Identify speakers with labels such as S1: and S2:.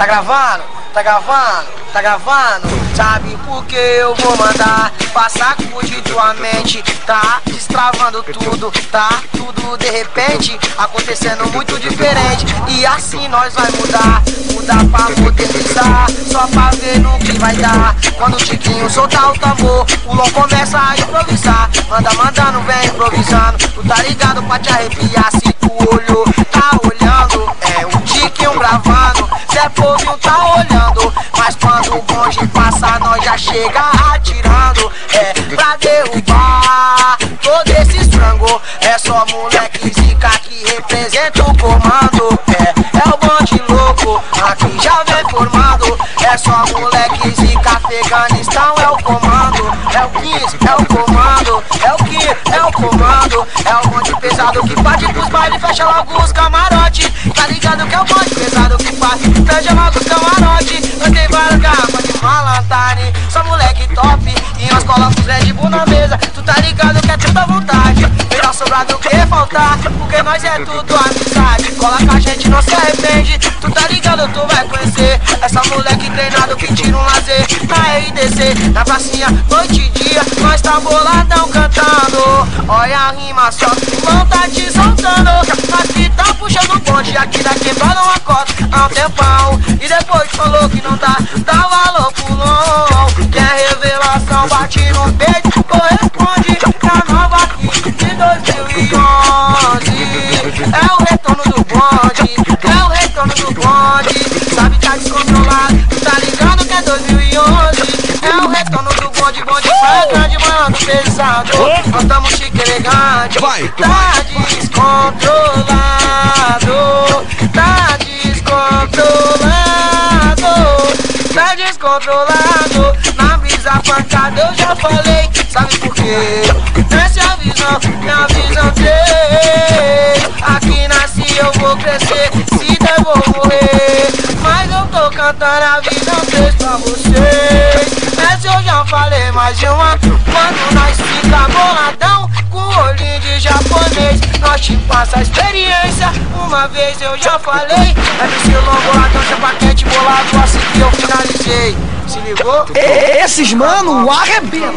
S1: Tá gravando? Tá gravando? Tá gravando? Sabe por que eu vou mandar passar de tua mente? Tá destravando tudo, tá tudo de repente acontecendo muito diferente. E assim nós vai mudar, mudar pra modernizar, só pra ver no que vai dar. Quando o Tiquinho soltar o tambor, o Lon começa a improvisar. Manda, manda, não vem improvisando. Tu tá ligado pra te arrepiar se tu olhou, passar, nós já chega atirando. É pra derrubar todo esse estrango. É só moleque zica que representa o comando. É, é o bonde louco, aqui já vem formado. É só moleque zica, Afeganistão é o comando. É o 15, é o comando. É o que? É o comando. É o bonde pesado que parte pros bailes, fecha logo os camarote. Tá ligado top. E nós colocamos Red Bull na mesa. Tu tá ligado que é tudo à vontade. Melhor sobrar do que faltar, porque nós é tudo amizade. Cola com a gente, não se arrepende. Tu tá ligado, tu vai conhecer. Essa moleque treinado que tira um lazer na RDC, na pracinha, noite e dia. Nós tá boladão cantando. Olha a rima só, não tá te soltando. Aqui tá puxando o bonde, aqui tá quebrando uma cota há um tempão. E depois falou que não dá, dá valor de 2011. É o retorno do bonde, é o retorno do bonde. Sabe, tá descontrolado, tá ligado que é 2011. É o retorno do bonde, bonde sai grande, mano, pesado. Nós tamo chique elegante, tá descontrolado, descontrolado. Na brisa pancada eu já falei, sabe por quê? Essa é a visão, minha visão três. Aqui nasci eu vou crescer, se der vou morrer. Mas eu tô cantando a visão três pra vocês. Essa eu já falei mais de uma. Quando nós fica boladão, passa a experiência. Uma vez eu já falei, MC Longo boladão, chapa quente, bolado, assim que eu finalizei. Se ligou?
S2: Esses mano arrebentam.